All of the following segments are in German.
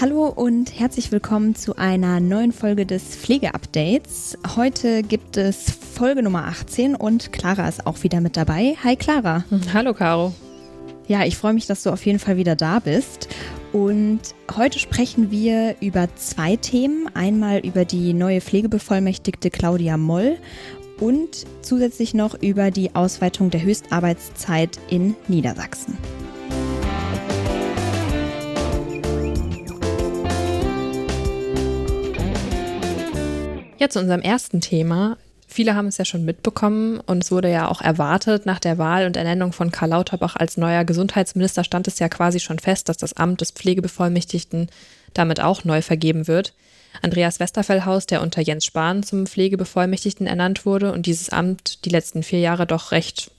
Hallo und herzlich willkommen zu einer neuen Folge des Pflegeupdates. Heute gibt es Folge Nummer 18 und Clara ist auch wieder mit dabei. Hi Clara. Hallo Caro. Ja, ich freue mich, dass du auf jeden Fall wieder da bist. Und heute sprechen wir über zwei Themen. Einmal über die neue Pflegebevollmächtigte Claudia Moll und zusätzlich noch über die Ausweitung der Höchstarbeitszeit in Niedersachsen. Ja, zu unserem ersten Thema. Viele haben es ja schon mitbekommen und es wurde ja auch erwartet, nach der Wahl und Ernennung von Karl Lauterbach als neuer Gesundheitsminister stand es ja quasi schon fest, dass das Amt des Pflegebevollmächtigten damit auch neu vergeben wird. Andreas Westerfellhaus, der unter Jens Spahn zum Pflegebevollmächtigten ernannt wurde und dieses Amt die letzten vier Jahre doch recht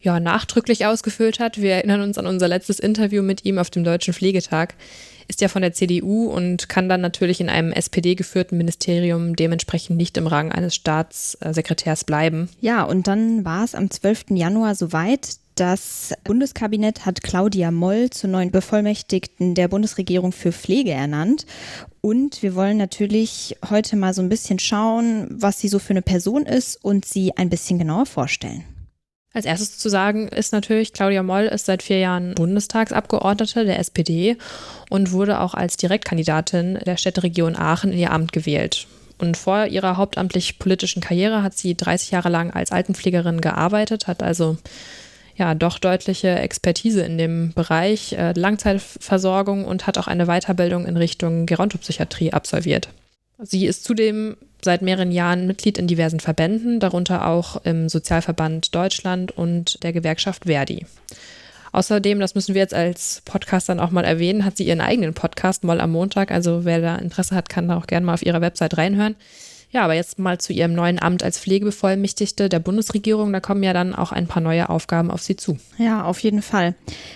ja, nachdrücklich ausgefüllt hat. Wir erinnern uns an unser letztes Interview mit ihm auf dem Deutschen Pflegetag ist ja von der CDU und kann dann natürlich in einem SPD-geführten Ministerium dementsprechend nicht im Rang eines Staatssekretärs bleiben. Ja, und dann war es am 12. Januar soweit. Das Bundeskabinett hat Claudia Moll zur neuen Bevollmächtigten der Bundesregierung für Pflege ernannt. Und wir wollen natürlich heute mal so ein bisschen schauen, was sie so für eine Person ist und sie ein bisschen genauer vorstellen. Als erstes zu sagen ist natürlich, Claudia Moll ist seit vier Jahren Bundestagsabgeordnete der SPD und wurde auch als Direktkandidatin der Städteregion Aachen in ihr Amt gewählt. Und vor ihrer hauptamtlich politischen Karriere hat sie 30 Jahre lang als Altenpflegerin gearbeitet, hat also ja doch deutliche Expertise in dem Bereich äh, Langzeitversorgung und hat auch eine Weiterbildung in Richtung Gerontopsychiatrie absolviert. Sie ist zudem seit mehreren Jahren Mitglied in diversen Verbänden, darunter auch im Sozialverband Deutschland und der Gewerkschaft Verdi. Außerdem, das müssen wir jetzt als Podcast dann auch mal erwähnen, hat sie ihren eigenen Podcast Moll am Montag. Also wer da Interesse hat, kann da auch gerne mal auf ihrer Website reinhören. Ja, aber jetzt mal zu ihrem neuen Amt als Pflegebevollmächtigte der Bundesregierung. Da kommen ja dann auch ein paar neue Aufgaben auf sie zu. Ja, auf jeden Fall.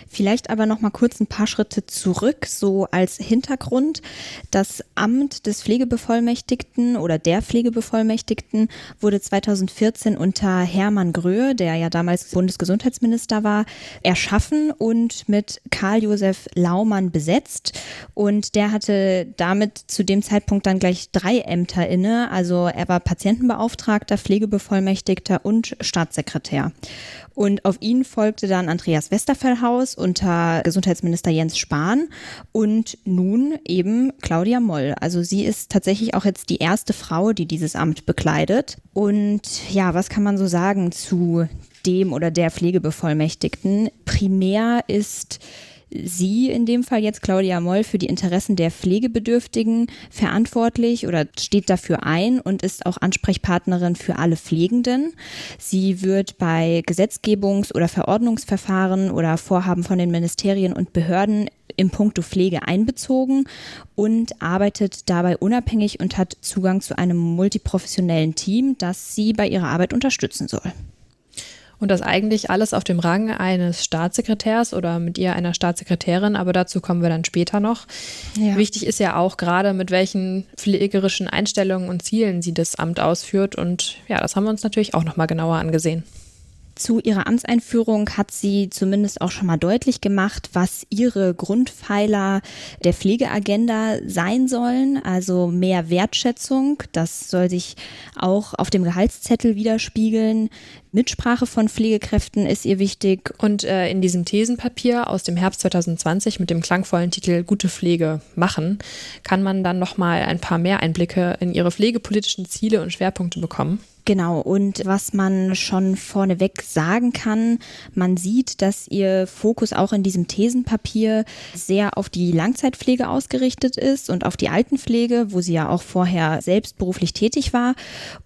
Vielleicht aber noch mal kurz ein paar Schritte zurück, so als Hintergrund. Das Amt des Pflegebevollmächtigten oder der Pflegebevollmächtigten wurde 2014 unter Hermann Gröhe, der ja damals Bundesgesundheitsminister war, erschaffen und mit Karl-Josef Laumann besetzt. Und der hatte damit zu dem Zeitpunkt dann gleich drei Ämter inne. Also also er war Patientenbeauftragter, Pflegebevollmächtigter und Staatssekretär. Und auf ihn folgte dann Andreas Westerfellhaus unter Gesundheitsminister Jens Spahn und nun eben Claudia Moll. Also sie ist tatsächlich auch jetzt die erste Frau, die dieses Amt bekleidet. Und ja, was kann man so sagen zu dem oder der Pflegebevollmächtigten? Primär ist sie in dem Fall jetzt, Claudia Moll, für die Interessen der Pflegebedürftigen verantwortlich oder steht dafür ein und ist auch Ansprechpartnerin für alle Pflegenden. Sie wird bei Gesetzgebungs- oder Verordnungsverfahren oder Vorhaben von den Ministerien und Behörden im Punkto Pflege einbezogen und arbeitet dabei unabhängig und hat Zugang zu einem multiprofessionellen Team, das sie bei ihrer Arbeit unterstützen soll. Und das eigentlich alles auf dem Rang eines Staatssekretärs oder mit ihr einer Staatssekretärin, aber dazu kommen wir dann später noch. Ja. Wichtig ist ja auch gerade, mit welchen pflegerischen Einstellungen und Zielen sie das Amt ausführt. Und ja, das haben wir uns natürlich auch nochmal genauer angesehen. Zu ihrer Amtseinführung hat sie zumindest auch schon mal deutlich gemacht, was ihre Grundpfeiler der Pflegeagenda sein sollen. Also mehr Wertschätzung, das soll sich auch auf dem Gehaltszettel widerspiegeln. Mitsprache von Pflegekräften ist ihr wichtig. Und äh, in diesem Thesenpapier aus dem Herbst 2020 mit dem klangvollen Titel Gute Pflege machen, kann man dann noch mal ein paar mehr Einblicke in ihre pflegepolitischen Ziele und Schwerpunkte bekommen. Genau, und was man schon vorneweg sagen kann, man sieht, dass ihr Fokus auch in diesem Thesenpapier sehr auf die Langzeitpflege ausgerichtet ist und auf die Altenpflege, wo sie ja auch vorher selbst beruflich tätig war.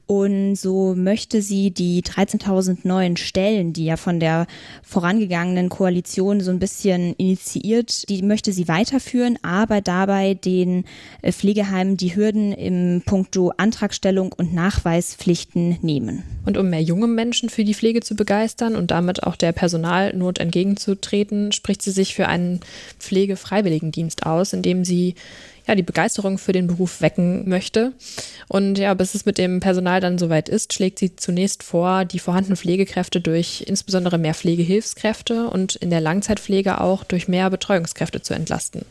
Und so möchte sie die 13.000 neuen Stellen, die ja von der vorangegangenen Koalition so ein bisschen initiiert, die möchte sie weiterführen, aber dabei den äh, Pflegeheimen die Hürden im Punkto Antragstellung und Nachweispflichten nehmen. Und um mehr junge Menschen für die Pflege zu begeistern und damit auch der Personalnot entgegenzutreten, spricht sie sich für einen Pflegefreiwilligendienst aus, in dem sie ja, die Begeisterung für den Beruf wecken möchte. Und ja, bis es mit dem Personal dann soweit ist, schlägt sie zunächst vor, die vorhandenen Pflegekräfte durch insbesondere mehr Pflegehilfskräfte und in der Langzeitpflege auch durch mehr Betreuungskräfte zu entlasten.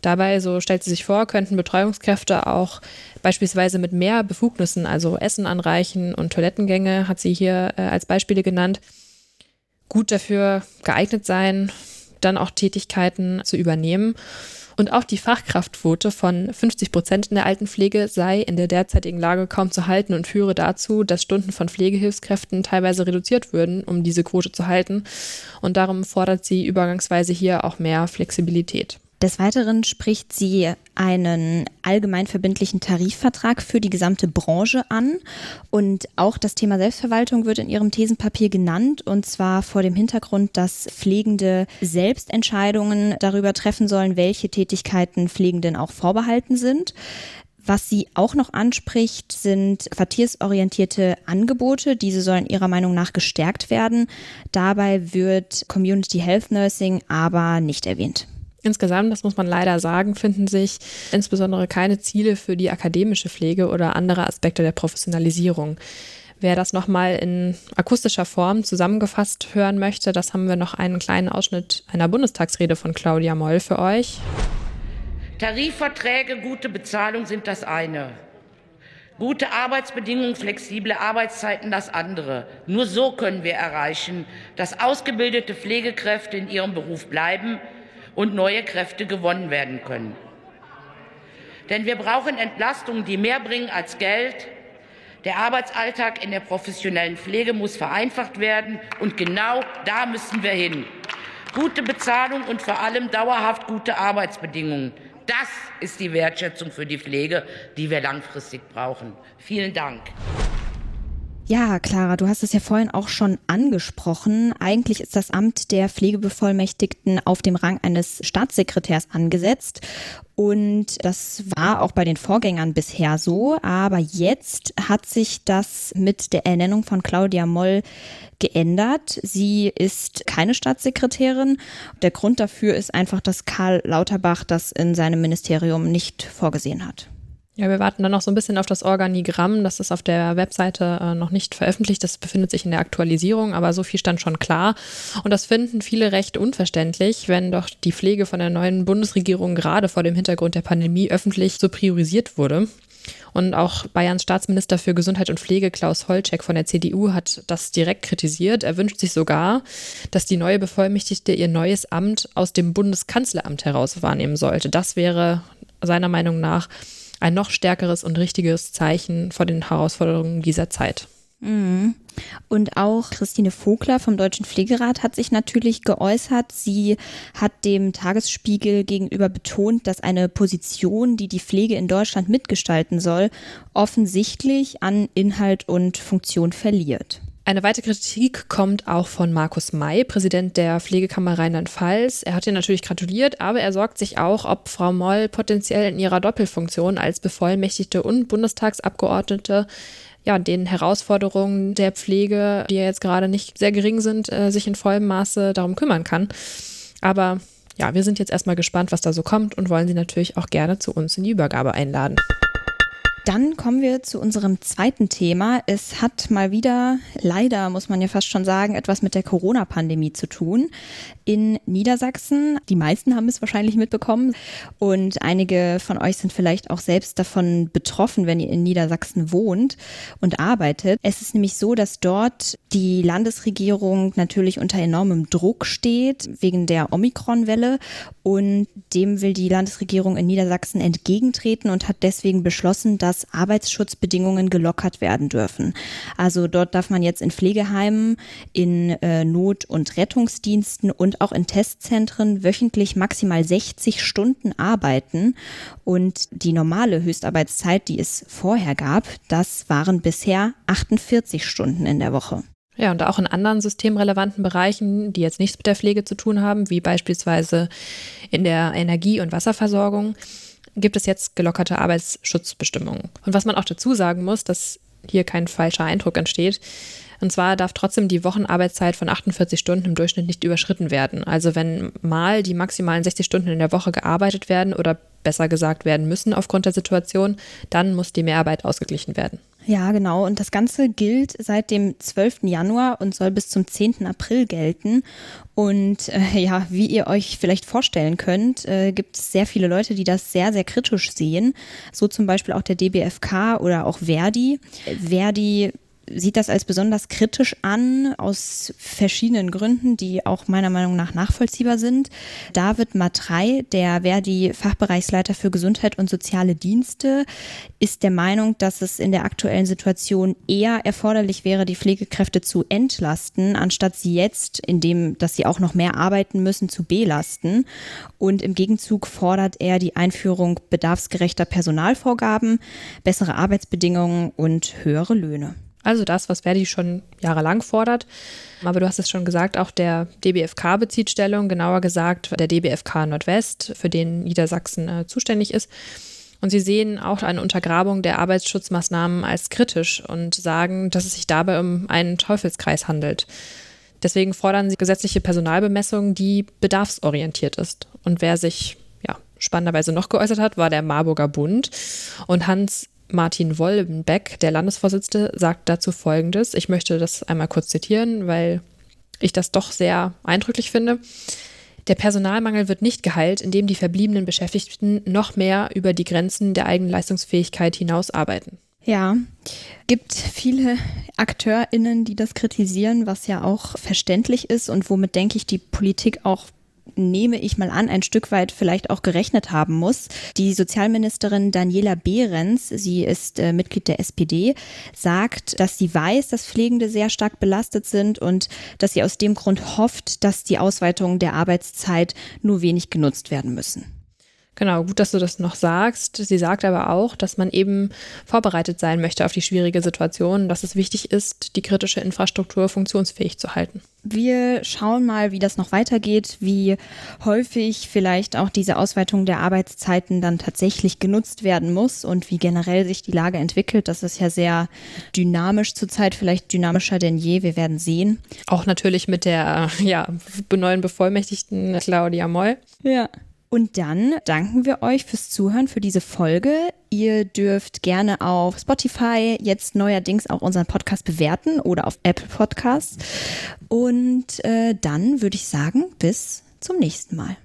Dabei, so stellt sie sich vor, könnten Betreuungskräfte auch beispielsweise mit mehr Befugnissen, also Essen anreichen und Toilettengänge, hat sie hier äh, als Beispiele genannt, gut dafür geeignet sein, dann auch Tätigkeiten zu übernehmen. Und auch die Fachkraftquote von 50 Prozent in der Altenpflege sei in der derzeitigen Lage kaum zu halten und führe dazu, dass Stunden von Pflegehilfskräften teilweise reduziert würden, um diese Quote zu halten. Und darum fordert sie übergangsweise hier auch mehr Flexibilität. Des Weiteren spricht sie einen allgemeinverbindlichen Tarifvertrag für die gesamte Branche an. Und auch das Thema Selbstverwaltung wird in ihrem Thesenpapier genannt. Und zwar vor dem Hintergrund, dass Pflegende Selbstentscheidungen darüber treffen sollen, welche Tätigkeiten Pflegenden auch vorbehalten sind. Was sie auch noch anspricht, sind quartiersorientierte Angebote. Diese sollen ihrer Meinung nach gestärkt werden. Dabei wird Community Health Nursing aber nicht erwähnt. Insgesamt, das muss man leider sagen, finden sich insbesondere keine Ziele für die akademische Pflege oder andere Aspekte der Professionalisierung. Wer das nochmal in akustischer Form zusammengefasst hören möchte, das haben wir noch einen kleinen Ausschnitt einer Bundestagsrede von Claudia Moll für euch. Tarifverträge, gute Bezahlung sind das eine. Gute Arbeitsbedingungen, flexible Arbeitszeiten das andere. Nur so können wir erreichen, dass ausgebildete Pflegekräfte in ihrem Beruf bleiben und neue Kräfte gewonnen werden können. Denn wir brauchen Entlastungen, die mehr bringen als Geld. Der Arbeitsalltag in der professionellen Pflege muss vereinfacht werden, und genau da müssen wir hin. Gute Bezahlung und vor allem dauerhaft gute Arbeitsbedingungen. Das ist die Wertschätzung für die Pflege, die wir langfristig brauchen. Vielen Dank. Ja, Clara, du hast es ja vorhin auch schon angesprochen. Eigentlich ist das Amt der Pflegebevollmächtigten auf dem Rang eines Staatssekretärs angesetzt. Und das war auch bei den Vorgängern bisher so. Aber jetzt hat sich das mit der Ernennung von Claudia Moll geändert. Sie ist keine Staatssekretärin. Der Grund dafür ist einfach, dass Karl Lauterbach das in seinem Ministerium nicht vorgesehen hat. Ja, wir warten dann noch so ein bisschen auf das Organigramm. Das ist auf der Webseite äh, noch nicht veröffentlicht. Das befindet sich in der Aktualisierung, aber so viel stand schon klar. Und das finden viele recht unverständlich, wenn doch die Pflege von der neuen Bundesregierung gerade vor dem Hintergrund der Pandemie öffentlich so priorisiert wurde. Und auch Bayerns Staatsminister für Gesundheit und Pflege Klaus Holczek von der CDU hat das direkt kritisiert. Er wünscht sich sogar, dass die neue Bevollmächtigte ihr neues Amt aus dem Bundeskanzleramt heraus wahrnehmen sollte. Das wäre seiner Meinung nach ein noch stärkeres und richtiges Zeichen vor den Herausforderungen dieser Zeit. Mhm. Und auch Christine Vogler vom Deutschen Pflegerat hat sich natürlich geäußert. Sie hat dem Tagesspiegel gegenüber betont, dass eine Position, die die Pflege in Deutschland mitgestalten soll, offensichtlich an Inhalt und Funktion verliert. Eine weitere Kritik kommt auch von Markus May, Präsident der Pflegekammer Rheinland-Pfalz. Er hat ihr natürlich gratuliert, aber er sorgt sich auch, ob Frau Moll potenziell in ihrer Doppelfunktion als Bevollmächtigte und Bundestagsabgeordnete ja, den Herausforderungen der Pflege, die ja jetzt gerade nicht sehr gering sind, äh, sich in vollem Maße darum kümmern kann. Aber ja, wir sind jetzt erstmal gespannt, was da so kommt und wollen Sie natürlich auch gerne zu uns in die Übergabe einladen. Dann kommen wir zu unserem zweiten Thema. Es hat mal wieder, leider muss man ja fast schon sagen, etwas mit der Corona-Pandemie zu tun. In Niedersachsen, die meisten haben es wahrscheinlich mitbekommen und einige von euch sind vielleicht auch selbst davon betroffen, wenn ihr in Niedersachsen wohnt und arbeitet. Es ist nämlich so, dass dort die Landesregierung natürlich unter enormem Druck steht wegen der Omikron-Welle und dem will die Landesregierung in Niedersachsen entgegentreten und hat deswegen beschlossen, dass Arbeitsschutzbedingungen gelockert werden dürfen. Also dort darf man jetzt in Pflegeheimen, in äh, Not- und Rettungsdiensten und auch in Testzentren wöchentlich maximal 60 Stunden arbeiten. Und die normale Höchstarbeitszeit, die es vorher gab, das waren bisher 48 Stunden in der Woche. Ja, und auch in anderen systemrelevanten Bereichen, die jetzt nichts mit der Pflege zu tun haben, wie beispielsweise in der Energie- und Wasserversorgung, gibt es jetzt gelockerte Arbeitsschutzbestimmungen. Und was man auch dazu sagen muss, dass hier kein falscher Eindruck entsteht, und zwar darf trotzdem die Wochenarbeitszeit von 48 Stunden im Durchschnitt nicht überschritten werden. Also wenn mal die maximalen 60 Stunden in der Woche gearbeitet werden oder besser gesagt werden müssen aufgrund der Situation, dann muss die Mehrarbeit ausgeglichen werden. Ja, genau. Und das Ganze gilt seit dem 12. Januar und soll bis zum 10. April gelten. Und äh, ja, wie ihr euch vielleicht vorstellen könnt, äh, gibt es sehr viele Leute, die das sehr, sehr kritisch sehen. So zum Beispiel auch der DBFK oder auch Verdi. Verdi sieht das als besonders kritisch an, aus verschiedenen Gründen, die auch meiner Meinung nach nachvollziehbar sind. David Matrei, der Verdi-Fachbereichsleiter für Gesundheit und soziale Dienste, ist der Meinung, dass es in der aktuellen Situation eher erforderlich wäre, die Pflegekräfte zu entlasten, anstatt sie jetzt, indem, dass sie auch noch mehr arbeiten müssen, zu belasten. Und im Gegenzug fordert er die Einführung bedarfsgerechter Personalvorgaben, bessere Arbeitsbedingungen und höhere Löhne. Also das, was Verdi schon jahrelang fordert. Aber du hast es schon gesagt, auch der DBFK bezieht Stellung, genauer gesagt der DBFK Nordwest, für den Niedersachsen äh, zuständig ist. Und sie sehen auch eine Untergrabung der Arbeitsschutzmaßnahmen als kritisch und sagen, dass es sich dabei um einen Teufelskreis handelt. Deswegen fordern sie gesetzliche Personalbemessung, die bedarfsorientiert ist. Und wer sich ja, spannenderweise noch geäußert hat, war der Marburger Bund. Und Hans Martin Wollenbeck, der Landesvorsitzende, sagt dazu Folgendes. Ich möchte das einmal kurz zitieren, weil ich das doch sehr eindrücklich finde. Der Personalmangel wird nicht geheilt, indem die verbliebenen Beschäftigten noch mehr über die Grenzen der eigenen Leistungsfähigkeit hinaus arbeiten. Ja, gibt viele AkteurInnen, die das kritisieren, was ja auch verständlich ist und womit, denke ich, die Politik auch nehme ich mal an, ein Stück weit vielleicht auch gerechnet haben muss. Die Sozialministerin Daniela Behrens, sie ist äh, Mitglied der SPD, sagt, dass sie weiß, dass Pflegende sehr stark belastet sind und dass sie aus dem Grund hofft, dass die Ausweitung der Arbeitszeit nur wenig genutzt werden müssen. Genau, gut, dass du das noch sagst. Sie sagt aber auch, dass man eben vorbereitet sein möchte auf die schwierige Situation, dass es wichtig ist, die kritische Infrastruktur funktionsfähig zu halten. Wir schauen mal, wie das noch weitergeht, wie häufig vielleicht auch diese Ausweitung der Arbeitszeiten dann tatsächlich genutzt werden muss und wie generell sich die Lage entwickelt. Das ist ja sehr dynamisch zurzeit, vielleicht dynamischer denn je. Wir werden sehen. Auch natürlich mit der ja, neuen Bevollmächtigten Claudia Moll. Ja. Und dann danken wir euch fürs Zuhören für diese Folge. Ihr dürft gerne auf Spotify jetzt neuerdings auch unseren Podcast bewerten oder auf Apple Podcasts. Und äh, dann würde ich sagen, bis zum nächsten Mal.